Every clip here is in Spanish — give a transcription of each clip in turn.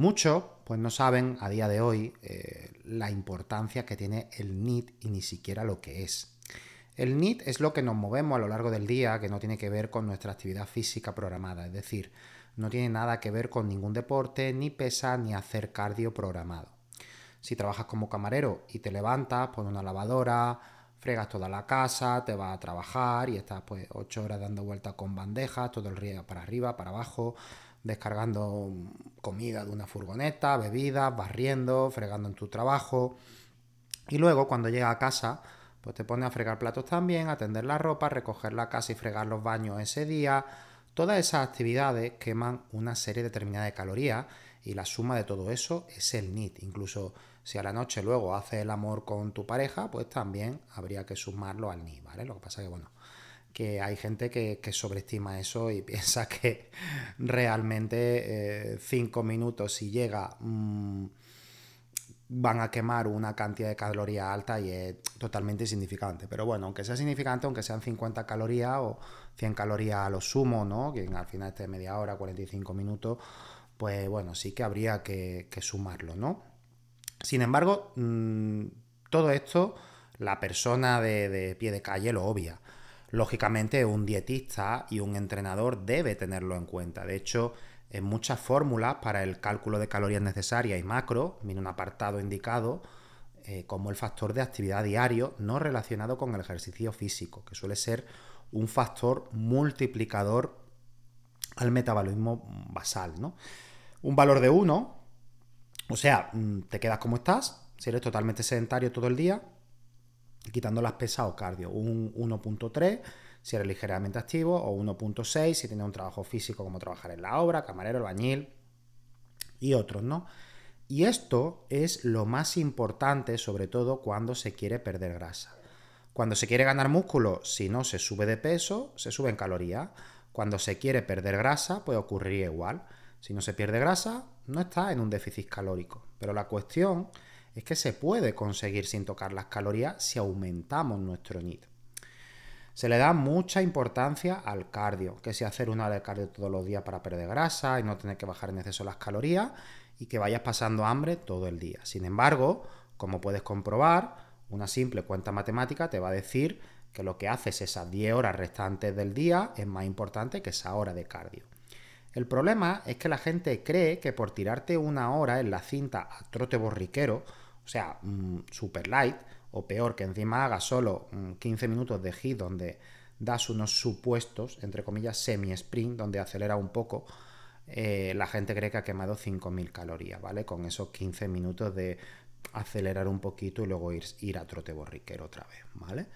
Muchos pues no saben a día de hoy eh, la importancia que tiene el NIT y ni siquiera lo que es. El NIT es lo que nos movemos a lo largo del día que no tiene que ver con nuestra actividad física programada, es decir, no tiene nada que ver con ningún deporte, ni pesa, ni hacer cardio programado. Si trabajas como camarero y te levantas, pones una lavadora, fregas toda la casa, te vas a trabajar y estás pues 8 horas dando vueltas con bandejas, todo el día para arriba, para abajo, descargando comida de una furgoneta, bebidas, barriendo, fregando en tu trabajo. Y luego cuando llega a casa, pues te pones a fregar platos también, atender la ropa, recoger la casa y fregar los baños ese día. Todas esas actividades queman una serie determinada de calorías y la suma de todo eso es el NIT. Incluso si a la noche luego haces el amor con tu pareja, pues también habría que sumarlo al NIT, ¿vale? Lo que pasa que, bueno, que hay gente que, sobreestima eso y piensa que realmente eh, cinco minutos si llega mm, van a quemar una cantidad de calorías alta y es totalmente insignificante. Pero bueno, aunque sea significante, aunque sean 50 calorías o 100 calorías a lo sumo, ¿no? que al final esté media hora, 45 minutos, pues bueno, sí que habría que, sumarlo, ¿no? Sin embargo, mm, todo esto, la persona de, de pie de calle lo obvia. Lógicamente, un dietista y un entrenador debe tenerlo en cuenta. De hecho, en muchas fórmulas para el cálculo de calorías necesarias y macro, viene un apartado indicado eh, como el factor de actividad diario no relacionado con el ejercicio físico, que suele ser un factor multiplicador al metabolismo basal. ¿no? Un valor de 1, o sea, mm, te quedas como estás, si eres totalmente sedentario todo el día, quitando las pesas o cardio, un 1.3 si eres ligeramente activo o 1.6 si tienes un trabajo físico como trabajar en la obra, camarero, bañil y otros, ¿no? Y esto es lo más importante, sobre todo cuando se quiere perder grasa. Cuando se quiere ganar músculo, si no se sube de peso, se sube en calorías. Cuando se quiere perder grasa, pues ocurriría igual. Si no se pierde grasa, no está en un déficit calórico. Pero la cuestión es que se puede conseguir sin tocar las calorías si aumentamos nuestro NIT. Se le da mucha importancia al cardio, que si hacer una hora de cardio todos los días para perder grasa y no tener que bajar en exceso las calorías y que vayas pasando hambre todo el día. Sin embargo, como puedes comprobar, una simple cuenta matemática te va a decir que lo que haces esas 10 horas restantes del día es más importante que esa hora de cardio. El problema es que la gente cree que por tirarte una hora en la cinta a trote borriquero, o sea, mm, super light, o peor, que encima haga solo 15 mm, minutos de hit donde das unos supuestos, entre comillas, semi-sprint, donde acelera un poco, eh, la gente cree que ha quemado 5.000 calorías, ¿vale? Con esos 15 minutos de acelerar un poquito y luego ir, ir a trote borriquero otra vez, ¿vale?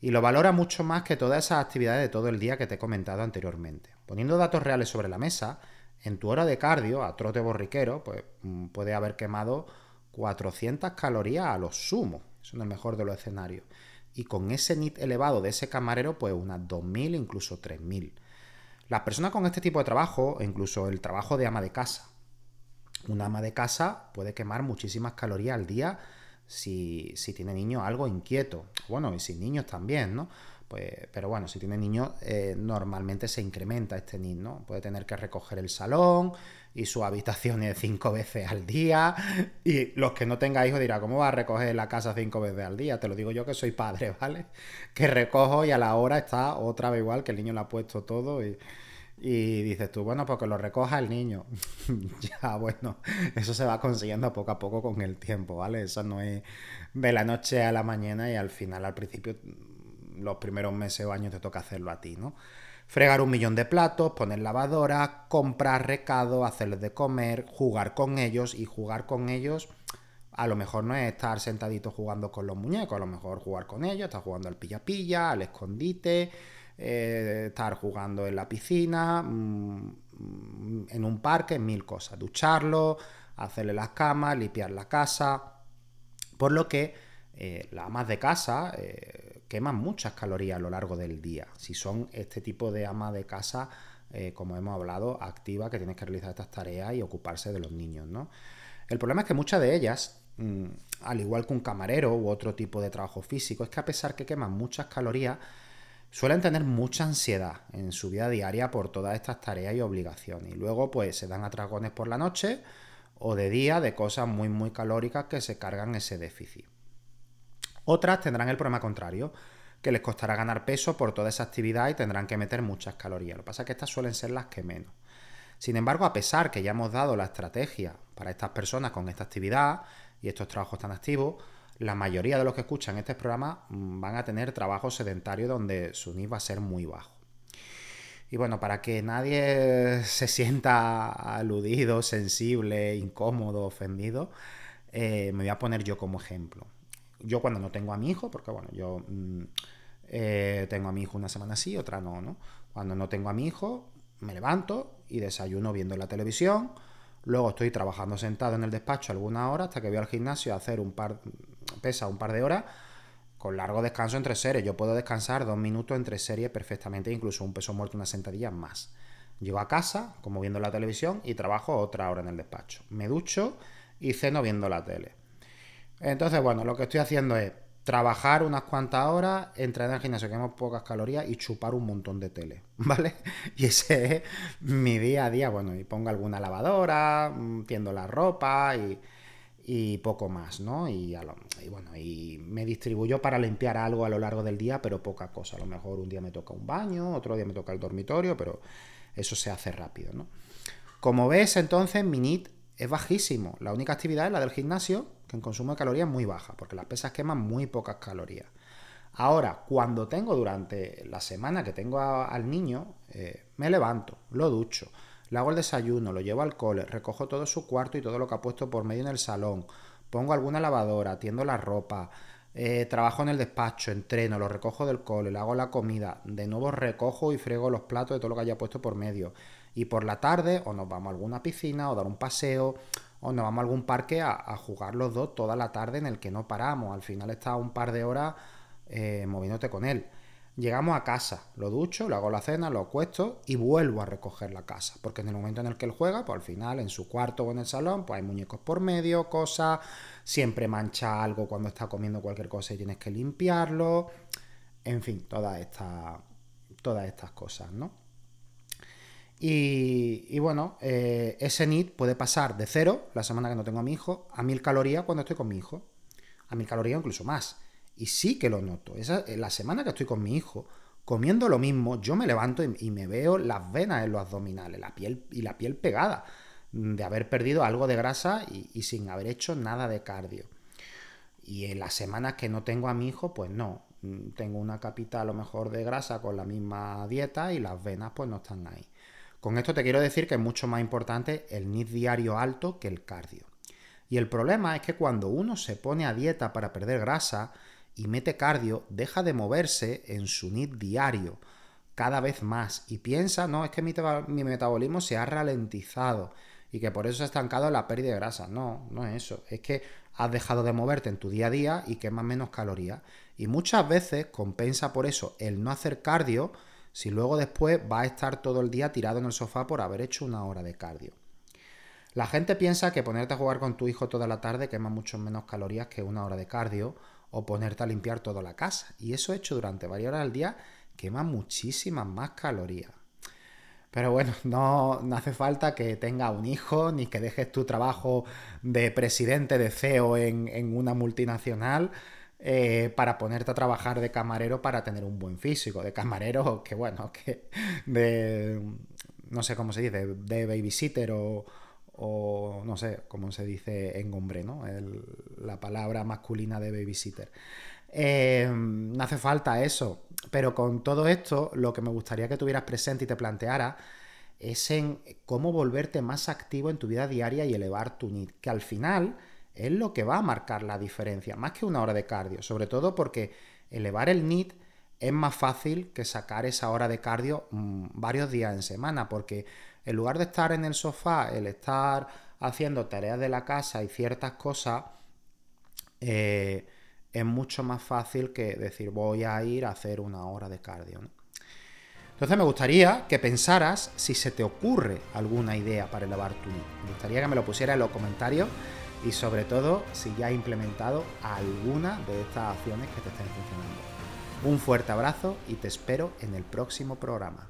Y lo valora mucho más que todas esas actividades de todo el día que te he comentado anteriormente. Poniendo datos reales sobre la mesa, en tu hora de cardio, a trote borriquero, pues mm, puede haber quemado 400 calorías a lo sumo. Eso es mejor de los escenarios. Y con ese NIT elevado de ese camarero, pues unas 2.000, incluso 3.000. Las personas con este tipo de trabajo, incluso el trabajo de ama de casa, una ama de casa puede quemar muchísimas calorías al día si, tiene niños algo inquieto. Bueno, y sin niños también, ¿no? Pues, pero bueno, si tiene niños, eh, normalmente se incrementa este NIT, ¿no? Puede tener que recoger el salón y su habitación cinco veces al día. Y los que no tengan hijos dirán, ¿cómo va a recoger la casa cinco veces al día? Te lo digo yo que soy padre, ¿vale? Que recojo y a la hora está otra vez igual, que el niño le ha puesto todo y y dices tú, bueno, porque lo recoja el niño. ya, bueno, eso se va consiguiendo poco a poco con el tiempo, ¿vale? Eso no es de la noche a la mañana y al final, al principio, los primeros meses o años te toca hacerlo a ti, ¿no? Fregar un millón de platos, poner lavadora, comprar recado, hacerles de comer, jugar con ellos y jugar con ellos. A lo mejor no es estar sentadito jugando con los muñecos, a lo mejor jugar con ellos, estar jugando al pilla-pilla, al escondite, eh, estar jugando en la piscina, mm, en un parque, mil cosas. Ducharlo, hacerle las camas, limpiar la casa. Por lo que eh, las amas de casa eh, queman muchas calorías a lo largo del día. Si son este tipo de amas de casa, como hemos hablado, activa, que tienes que realizar estas tareas y ocuparse de los niños, ¿no? El problema es que muchas de ellas, mm, al igual que un camarero u otro tipo de trabajo físico, es que a pesar que queman muchas calorías, suelen tener mucha ansiedad en su vida diaria por todas estas tareas y obligaciones. Y luego, pues, se dan atragones por la noche o de día de cosas muy, muy calóricas que se cargan ese déficit. Otras tendrán el problema contrario, que les costará ganar peso por toda esa actividad y tendrán que meter muchas calorías. Lo que pasa es que estas suelen ser las que menos. Sin embargo, a pesar que ya hemos dado la estrategia para estas personas con esta actividad y estos trabajos tan activos, la mayoría de los que escuchan este programa mm, van a tener trabajo sedentario donde su NIF va a ser muy bajo. Y bueno, para que nadie se sienta aludido, sensible, incómodo, ofendido, eh, me voy a poner yo como ejemplo. Yo cuando no tengo a mi hijo, porque bueno, yo mm, eh, tengo a mi hijo una semana sí, otra no, ¿no? Cuando no tengo a mi hijo, me levanto y desayuno viendo la televisión. Luego estoy trabajando sentado en el despacho alguna hora hasta que voy al gimnasio a hacer un par, pesa un par de horas con largo descanso entre series. Yo puedo descansar dos minutos entre series perfectamente, incluso un peso muerto, una sentadilla más. Llego a casa, como viendo la televisión, y trabajo otra hora en el despacho. Me ducho y ceno viendo la tele. Entonces, bueno, lo que estoy haciendo es trabajar unas cuantas horas, entrenar en el gimnasio, que hemos pocas calorías, y chupar un montón de tele, ¿vale? Y ese es mi día a día. Bueno, y pongo alguna lavadora, mm, tiendo la ropa y y poco más, ¿no? Y, bueno, y me distribuyo para limpiar algo a lo largo del día, pero poca cosa. A lo mejor un día me toca un baño, otro día me toca el dormitorio, pero eso se hace rápido, ¿no? Como ves, entonces mi NIT es bajísimo. La única actividad es la del gimnasio, que en consumo de calorías es muy baja, porque las pesas queman muy pocas calorías. Ahora, cuando tengo durante la semana que tengo al niño, eh, me levanto, lo ducho, le hago el desayuno, lo llevo al cole, recojo todo su cuarto y todo lo que ha puesto por medio en el salón, pongo alguna lavadora, atiendo la ropa, eh, trabajo en el despacho, entreno, lo recojo del cole, le hago la comida, de nuevo recojo y frego los platos de todo lo que haya puesto por medio. Y por la tarde o nos vamos a alguna piscina o dar un paseo o nos vamos a algún parque a, jugar los dos toda la tarde en el que no paramos. Al final está un par de horas eh, moviéndote con él. Llegamos a casa, lo ducho, le hago la cena, lo acuesto y vuelvo a recoger la casa. Porque en el momento en el que él juega, pues al final en su cuarto o en el salón, pues hay muñecos por medio, cosas, siempre mancha algo cuando está comiendo cualquier cosa y tienes que limpiarlo. En fin, todas estas, todas estas cosas, ¿no? Y, bueno, eh, ese NIT puede pasar de cero, la semana que no tengo a mi hijo, a mil calorías cuando estoy con mi hijo. A mil calorías incluso más. Y sí que lo noto. Esa, la semana que estoy con mi hijo, comiendo lo mismo, yo me levanto y, me veo las venas en los abdominales, la piel y la piel pegada, de haber perdido algo de grasa y, sin haber hecho nada de cardio. Y en las semanas que no tengo a mi hijo, pues no. Tengo una capita a lo mejor de grasa con la misma dieta y las venas pues no están ahí. Con esto te quiero decir que es mucho más importante el NIT diario alto que el cardio. Y el problema es que cuando uno se pone a dieta para perder grasa, y mete cardio, deja de moverse en su NIT diario cada vez más y piensa, no, es que mi, metabolismo se ha ralentizado y que por eso se ha estancado la pérdida de grasa. No, no es eso. Es que has dejado de moverte en tu día a día y quemas menos calorías. Y muchas veces compensa por eso el no hacer cardio si luego después va a estar todo el día tirado en el sofá por haber hecho una hora de cardio. La gente piensa que ponerte a jugar con tu hijo toda la tarde quema mucho menos calorías que una hora de cardio o ponerte a limpiar toda la casa. Y eso hecho durante varias horas al día quema muchísimas más calorías. Pero bueno, no, hace falta que tenga un hijo ni que dejes tu trabajo de presidente de CEO en, una multinacional eh, para ponerte a trabajar de camarero para tener un buen físico. De camarero, que bueno, que de. no sé cómo se dice, de babysitter o, o no sé cómo se dice en hombre, ¿no? la palabra masculina de babysitter. Eh, no hace falta eso, pero con todo esto lo que me gustaría que tuvieras presente y te planteara es en cómo volverte más activo en tu vida diaria y elevar tu NIT, que al final es lo que va a marcar la diferencia, más que una hora de cardio, sobre todo porque elevar el NIT es más fácil que sacar esa hora de cardio mm, varios días en semana, porque en lugar de estar en el sofá, el estar haciendo tareas de la casa y ciertas cosas, eh, es mucho más fácil que decir voy a ir a hacer una hora de cardio. Entonces me gustaría que pensaras si se te ocurre alguna idea para elevar tu Me gustaría que me lo pusieras en los comentarios y sobre todo si ya has implementado alguna de estas acciones que te estén funcionando. Un fuerte abrazo y te espero en el próximo programa.